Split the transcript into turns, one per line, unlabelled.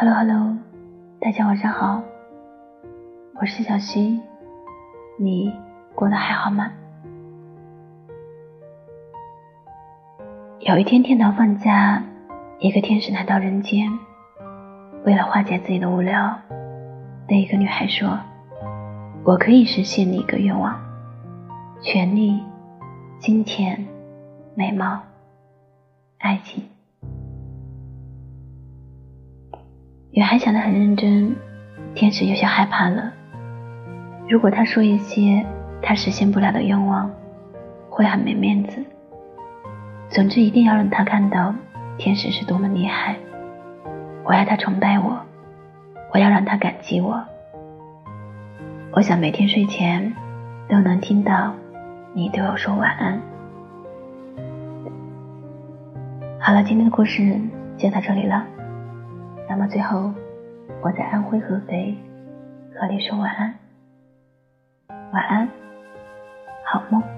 Hello Hello，大家晚上好，我是小溪，你过得还好吗？有一天天堂放假，一个天使来到人间，为了化解自己的无聊，对一个女孩说：“我可以实现你一个愿望，权力、金钱、美貌、爱情。”女孩想得很认真，天使有些害怕了。如果他说一些他实现不了的愿望，会很没面子。总之，一定要让他看到天使是多么厉害。我要他崇拜我，我要让他感激我。我想每天睡前都能听到你对我说晚安。好了，今天的故事就到这里了。那么最后，我在安徽合肥和你说晚安，晚安，好梦。